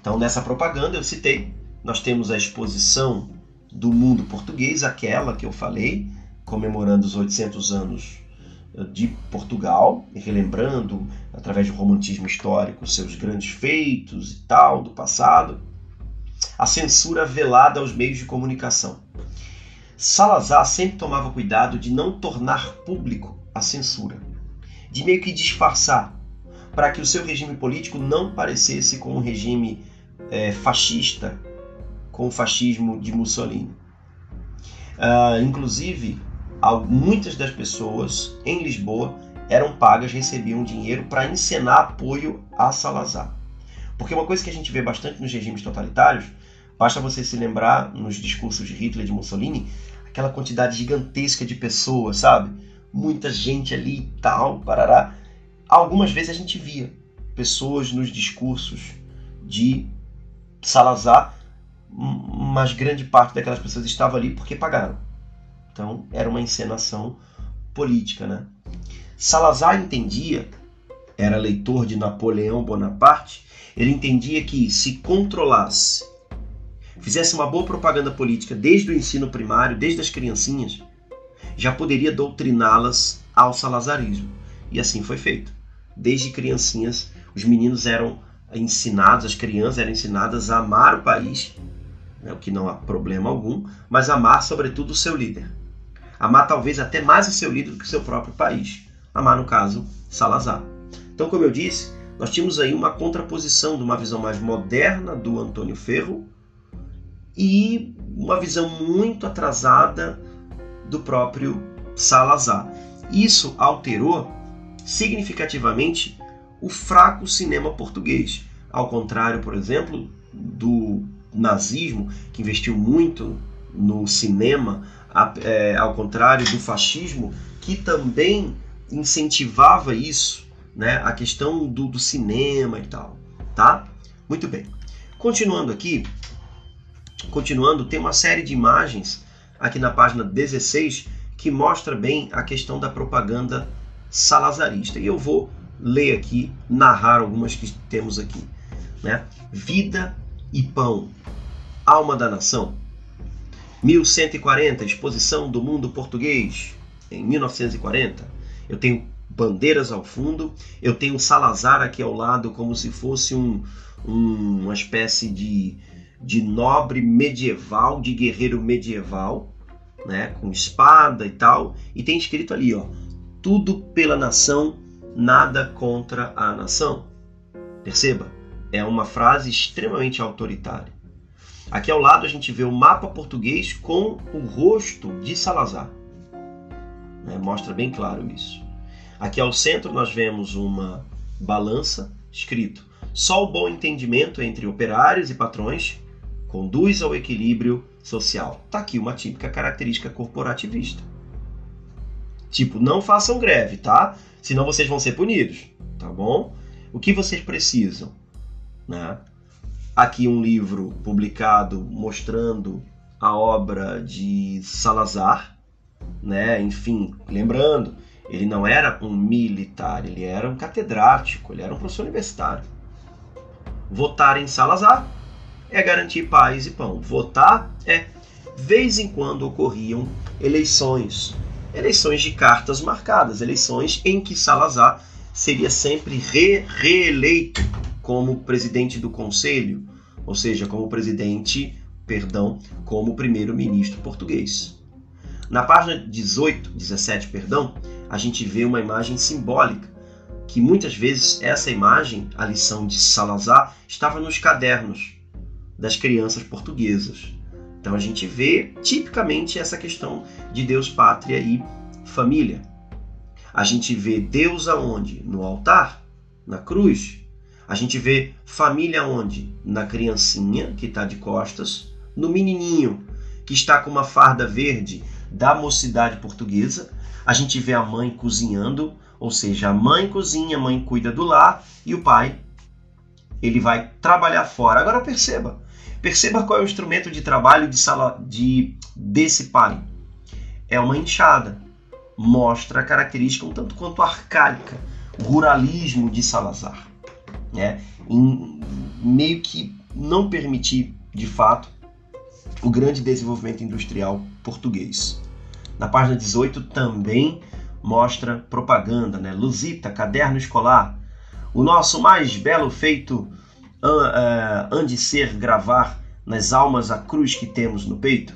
Então, nessa propaganda eu citei, nós temos a exposição do mundo português, aquela que eu falei, comemorando os 800 anos de Portugal, relembrando, através do romantismo histórico, seus grandes feitos e tal do passado, a censura velada aos meios de comunicação. Salazar sempre tomava cuidado de não tornar público a censura, de meio que disfarçar, para que o seu regime político não parecesse com um regime é, fascista, com o fascismo de Mussolini. Uh, inclusive, muitas das pessoas em Lisboa eram pagas, recebiam dinheiro para encenar apoio a Salazar. Porque uma coisa que a gente vê bastante nos regimes totalitários, basta você se lembrar nos discursos de Hitler e de Mussolini, aquela quantidade gigantesca de pessoas, sabe? Muita gente ali e tal, parará. Algumas vezes a gente via pessoas nos discursos de Salazar, mas grande parte daquelas pessoas estava ali porque pagaram. Então era uma encenação política, né? Salazar entendia, era leitor de Napoleão Bonaparte, ele entendia que se controlasse, fizesse uma boa propaganda política desde o ensino primário, desde as criancinhas, já poderia doutriná-las ao salazarismo. E assim foi feito. Desde criancinhas, os meninos eram ensinados, as crianças eram ensinadas a amar o país, né, o que não há problema algum, mas amar sobretudo o seu líder. Amar talvez até mais o seu líder do que o seu próprio país. Amar, no caso, Salazar. Então, como eu disse, nós tínhamos aí uma contraposição de uma visão mais moderna do Antônio Ferro e uma visão muito atrasada do próprio Salazar. Isso alterou significativamente o fraco cinema português, ao contrário, por exemplo, do nazismo, que investiu muito no cinema, é, ao contrário do fascismo, que também incentivava isso, né, a questão do, do cinema e tal, tá? Muito bem. Continuando aqui, continuando, tem uma série de imagens aqui na página 16 que mostra bem a questão da propaganda salazarista. E eu vou ler aqui, narrar algumas que temos aqui. Né? Vida e pão, alma da nação. 1140, exposição do mundo português, em 1940. Eu tenho bandeiras ao fundo, eu tenho Salazar aqui ao lado como se fosse um, um, uma espécie de, de nobre medieval, de guerreiro medieval, né, com espada e tal, e tem escrito ali, ó, tudo pela nação, nada contra a nação. Perceba, é uma frase extremamente autoritária. Aqui ao lado a gente vê o mapa português com o rosto de Salazar. Né? Mostra bem claro isso. Aqui ao centro nós vemos uma balança escrito: só o bom entendimento entre operários e patrões conduz ao equilíbrio social. Tá aqui uma típica característica corporativista. Tipo, não façam greve, tá? Senão vocês vão ser punidos, tá bom? O que vocês precisam? Né? aqui um livro publicado mostrando a obra de Salazar, né? Enfim, lembrando, ele não era um militar, ele era um catedrático, ele era um professor universitário. Votar em Salazar é garantir paz e pão. Votar é vez em quando ocorriam eleições, eleições de cartas marcadas, eleições em que Salazar seria sempre re reeleito como presidente do conselho, ou seja, como presidente, perdão, como primeiro-ministro português. Na página 18, 17, perdão, a gente vê uma imagem simbólica, que muitas vezes essa imagem, a lição de Salazar, estava nos cadernos das crianças portuguesas. Então a gente vê tipicamente essa questão de Deus, pátria e família. A gente vê Deus aonde? No altar, na cruz, a gente vê família onde? Na criancinha, que está de costas, no menininho, que está com uma farda verde da mocidade portuguesa. A gente vê a mãe cozinhando, ou seja, a mãe cozinha, a mãe cuida do lar e o pai ele vai trabalhar fora. Agora perceba, perceba qual é o instrumento de trabalho de sala de desse pai. É uma enxada. Mostra a característica um tanto quanto arcaica, ruralismo de Salazar né, em meio que não permitir, de fato, o grande desenvolvimento industrial português. Na página 18 também mostra propaganda, né? Lusita, caderno escolar. O nosso mais belo feito uh, de ser gravar nas almas a cruz que temos no peito.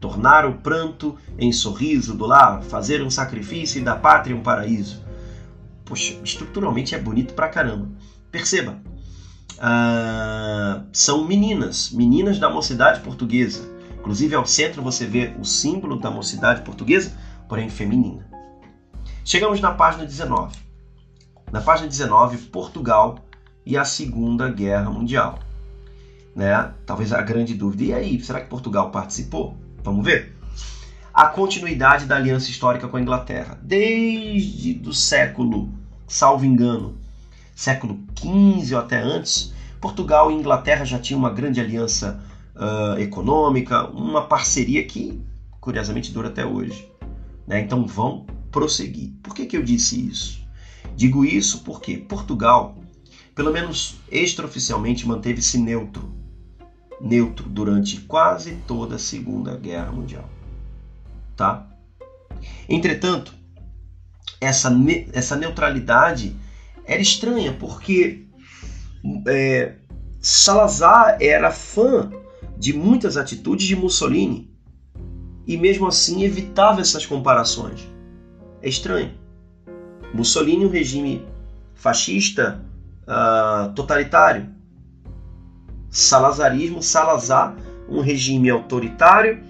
Tornar o pranto em sorriso do lar, fazer um sacrifício e da pátria um paraíso. Poxa, estruturalmente é bonito pra caramba. Perceba, são meninas, meninas da mocidade portuguesa. Inclusive ao centro você vê o símbolo da mocidade portuguesa, porém feminina. Chegamos na página 19. Na página 19, Portugal e a Segunda Guerra Mundial. Né? Talvez a grande dúvida. E aí, será que Portugal participou? Vamos ver. A continuidade da aliança histórica com a Inglaterra. Desde do século, salvo engano, século XV ou até antes, Portugal e Inglaterra já tinham uma grande aliança uh, econômica, uma parceria que, curiosamente, dura até hoje. Né? Então vão prosseguir. Por que, que eu disse isso? Digo isso porque Portugal, pelo menos extraoficialmente, manteve-se neutro. Neutro durante quase toda a Segunda Guerra Mundial. Tá? Entretanto, essa, essa neutralidade era estranha, porque é, Salazar era fã de muitas atitudes de Mussolini e mesmo assim evitava essas comparações. É estranho. Mussolini, um regime fascista uh, totalitário. Salazarismo, Salazar, um regime autoritário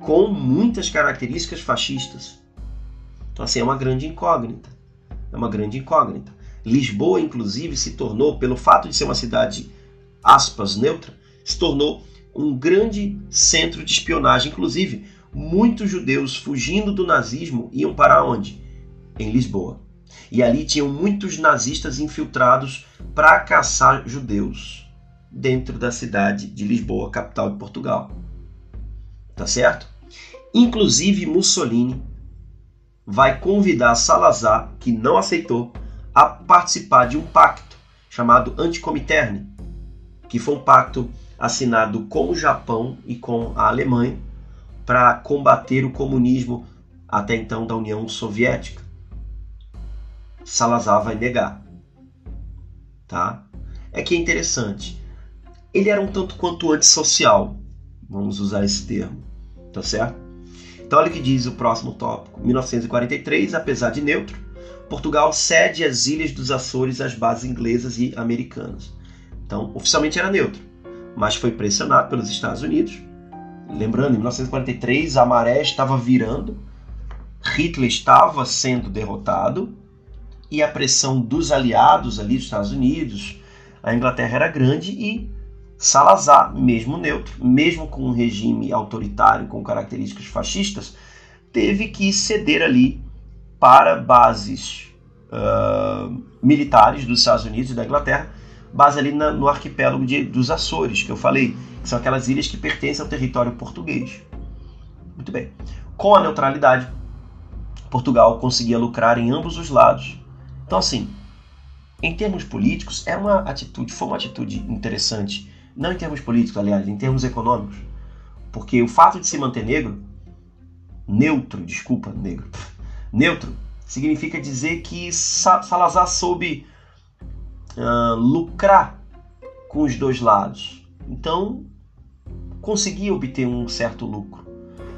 com muitas características fascistas. Então, assim, é uma grande incógnita. É uma grande incógnita. Lisboa, inclusive, se tornou, pelo fato de ser uma cidade, aspas, neutra, se tornou um grande centro de espionagem. Inclusive, muitos judeus fugindo do nazismo iam para onde? Em Lisboa. E ali tinham muitos nazistas infiltrados para caçar judeus dentro da cidade de Lisboa, capital de Portugal. Tá certo? Inclusive Mussolini vai convidar Salazar, que não aceitou, a participar de um pacto chamado Anticominterne, que foi um pacto assinado com o Japão e com a Alemanha para combater o comunismo até então da União Soviética. Salazar vai negar. Tá? É que é interessante. Ele era um tanto quanto antissocial, vamos usar esse termo, tá certo? Então olha o que diz o próximo tópico. 1943, apesar de neutro, Portugal cede as ilhas dos Açores às bases inglesas e americanas. Então, oficialmente era neutro, mas foi pressionado pelos Estados Unidos Lembrando, em 1943 a maré estava virando, Hitler estava sendo derrotado e a pressão dos aliados ali dos Estados Unidos, a Inglaterra era grande e Salazar, mesmo neutro, mesmo com um regime autoritário com características fascistas, teve que ceder ali para bases uh, militares dos Estados Unidos e da Inglaterra, base ali na, no arquipélago de, dos Açores, que eu falei, que são aquelas ilhas que pertencem ao território português. Muito bem. Com a neutralidade, Portugal conseguia lucrar em ambos os lados. Então, assim, em termos políticos, é uma atitude, foi uma atitude interessante. Não em termos políticos, aliás, em termos econômicos. Porque o fato de se manter negro, neutro, desculpa, negro, *laughs* neutro, significa dizer que Salazar soube uh, lucrar com os dois lados. Então, conseguia obter um certo lucro.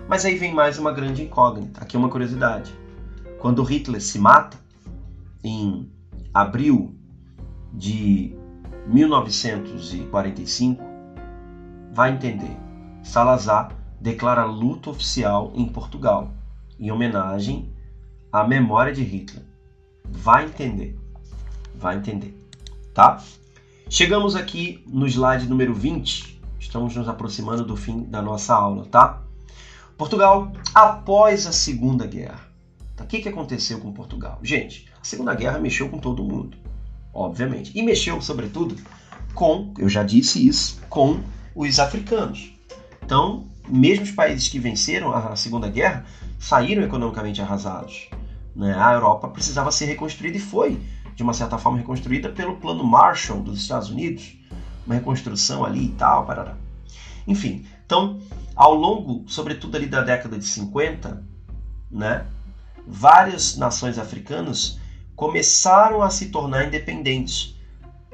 Mas aí vem mais uma grande incógnita. Aqui é uma curiosidade. Quando Hitler se mata, em abril de 1945, vai entender. Salazar declara luto oficial em Portugal, em homenagem à memória de Hitler. Vai entender. Vai entender. Tá? Chegamos aqui no slide número 20 Estamos nos aproximando do fim da nossa aula, tá? Portugal, após a Segunda Guerra. Tá? O que, que aconteceu com Portugal? Gente, a Segunda Guerra mexeu com todo mundo, obviamente. E mexeu, sobretudo, com, eu já disse isso, com os africanos. Então, mesmo os países que venceram a Segunda Guerra saíram economicamente arrasados. Né? A Europa precisava ser reconstruída e foi, de uma certa forma, reconstruída pelo Plano Marshall dos Estados Unidos uma reconstrução ali e tal, parará. Enfim, então, ao longo, sobretudo ali da década de 50, né, várias nações africanas começaram a se tornar independentes,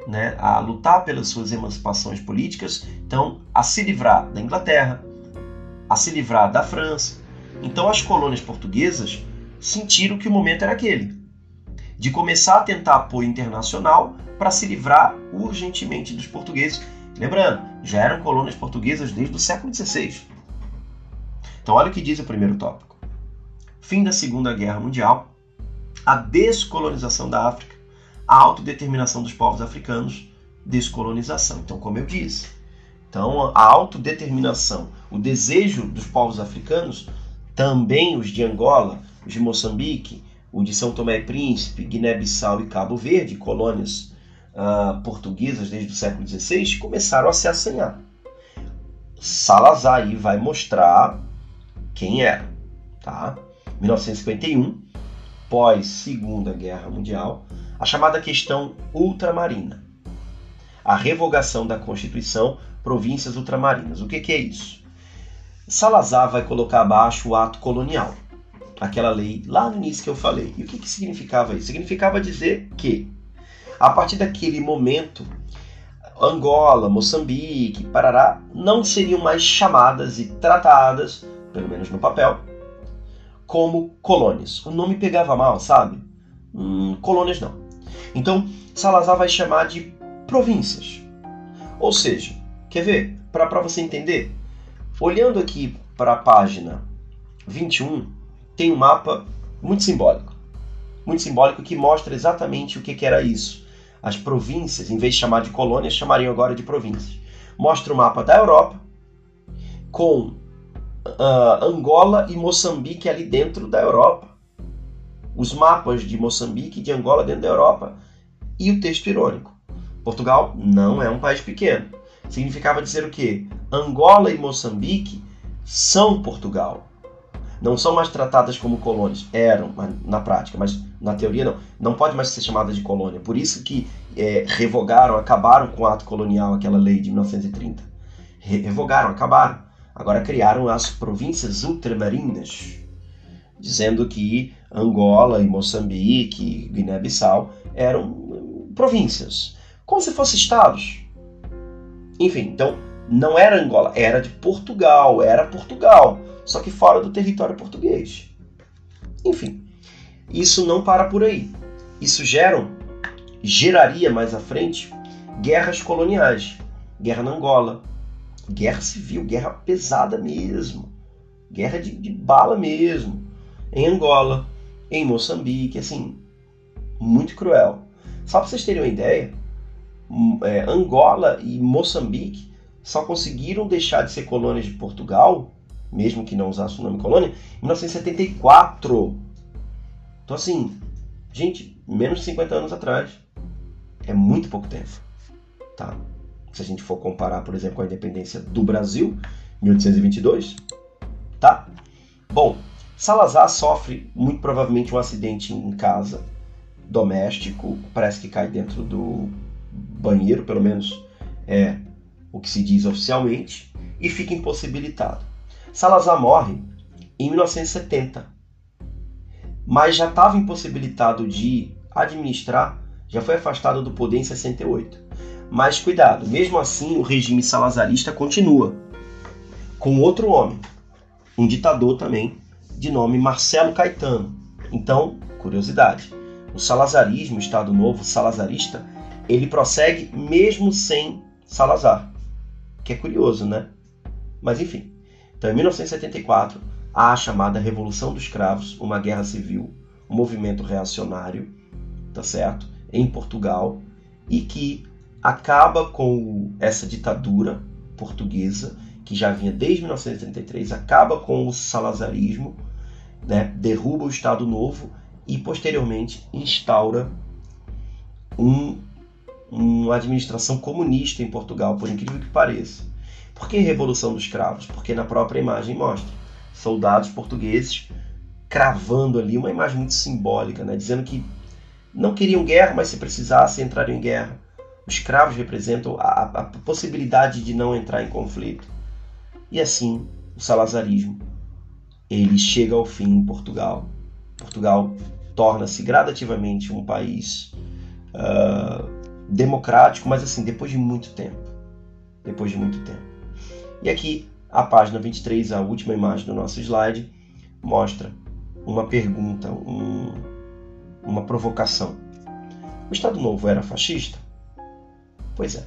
né, a lutar pelas suas emancipações políticas, então a se livrar da Inglaterra, a se livrar da França. Então as colônias portuguesas sentiram que o momento era aquele de começar a tentar apoio internacional para se livrar urgentemente dos portugueses. Lembrando, já eram colônias portuguesas desde o século XVI. Então, olha o que diz o primeiro tópico: fim da Segunda Guerra Mundial, a descolonização da África, a autodeterminação dos povos africanos, descolonização. Então, como eu disse, então a autodeterminação, o desejo dos povos africanos, também os de Angola, os de Moçambique, o de São Tomé e Príncipe, Guiné-Bissau e Cabo Verde, colônias uh, portuguesas desde o século XVI, começaram a se assanhar. Salazar aí vai mostrar quem era. Tá? 1951, pós Segunda Guerra Mundial, a chamada questão ultramarina. A revogação da Constituição Províncias Ultramarinas. O que, que é isso? Salazar vai colocar abaixo o ato colonial aquela lei lá no início que eu falei. E o que, que significava isso? Significava dizer que, a partir daquele momento, Angola, Moçambique, Parará não seriam mais chamadas e tratadas, pelo menos no papel, como colônias. O nome pegava mal, sabe? Hum, colônias não. Então, Salazar vai chamar de províncias. Ou seja, quer ver? Para você entender, olhando aqui para a página 21, tem um mapa muito simbólico. Muito simbólico que mostra exatamente o que, que era isso. As províncias, em vez de chamar de colônias, chamariam agora de províncias. Mostra o mapa da Europa com uh, Angola e Moçambique ali dentro da Europa. Os mapas de Moçambique e de Angola dentro da Europa. E o texto irônico. Portugal não é um país pequeno. Significava dizer o quê? Angola e Moçambique são Portugal não são mais tratadas como colônias. Eram na prática, mas na teoria não. Não pode mais ser chamada de colônia. Por isso que é, revogaram, acabaram com o ato colonial, aquela lei de 1930. revogaram, acabaram. Agora criaram as províncias ultramarinas, dizendo que Angola e Moçambique, Guiné-Bissau eram províncias, como se fossem estados. Enfim, então não era Angola, era de Portugal, era Portugal só que fora do território português. Enfim, isso não para por aí. Isso gera, geraria mais à frente guerras coloniais, guerra na Angola, guerra civil, guerra pesada mesmo, guerra de, de bala mesmo, em Angola, em Moçambique, assim, muito cruel. Só para vocês terem uma ideia, hum, é, Angola e Moçambique só conseguiram deixar de ser colônias de Portugal mesmo que não usasse o nome colônia, em 1974. Então, assim, gente, menos de 50 anos atrás. É muito pouco tempo. Tá? Se a gente for comparar, por exemplo, com a independência do Brasil, 1822. Tá? Bom, Salazar sofre muito provavelmente um acidente em casa, doméstico, parece que cai dentro do banheiro, pelo menos é o que se diz oficialmente, e fica impossibilitado. Salazar morre em 1970, mas já estava impossibilitado de administrar, já foi afastado do poder em 68. Mas cuidado, mesmo assim o regime salazarista continua, com outro homem, um ditador também, de nome Marcelo Caetano. Então, curiosidade, o salazarismo, o Estado Novo salazarista, ele prossegue mesmo sem Salazar, que é curioso, né? Mas enfim. Então, em 1974, há a chamada Revolução dos Cravos, uma guerra civil, um movimento reacionário, tá certo? Em Portugal, e que acaba com essa ditadura portuguesa, que já vinha desde 1933, acaba com o salazarismo, né? derruba o Estado Novo e, posteriormente, instaura um, uma administração comunista em Portugal, por incrível que pareça. Por que Revolução dos Cravos? Porque na própria imagem mostra soldados portugueses cravando ali uma imagem muito simbólica, né? dizendo que não queriam guerra, mas se precisasse entrariam em guerra. Os cravos representam a, a possibilidade de não entrar em conflito. E assim, o salazarismo ele chega ao fim em Portugal Portugal torna-se gradativamente um país uh, democrático, mas assim, depois de muito tempo. Depois de muito tempo. E aqui, a página 23, a última imagem do nosso slide, mostra uma pergunta, um, uma provocação. O Estado Novo era fascista? Pois é.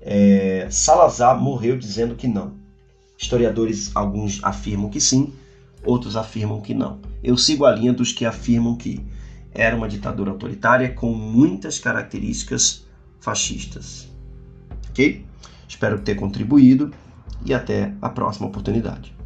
é. Salazar morreu dizendo que não. Historiadores, alguns afirmam que sim, outros afirmam que não. Eu sigo a linha dos que afirmam que era uma ditadura autoritária com muitas características fascistas. Ok? Espero ter contribuído e até a próxima oportunidade.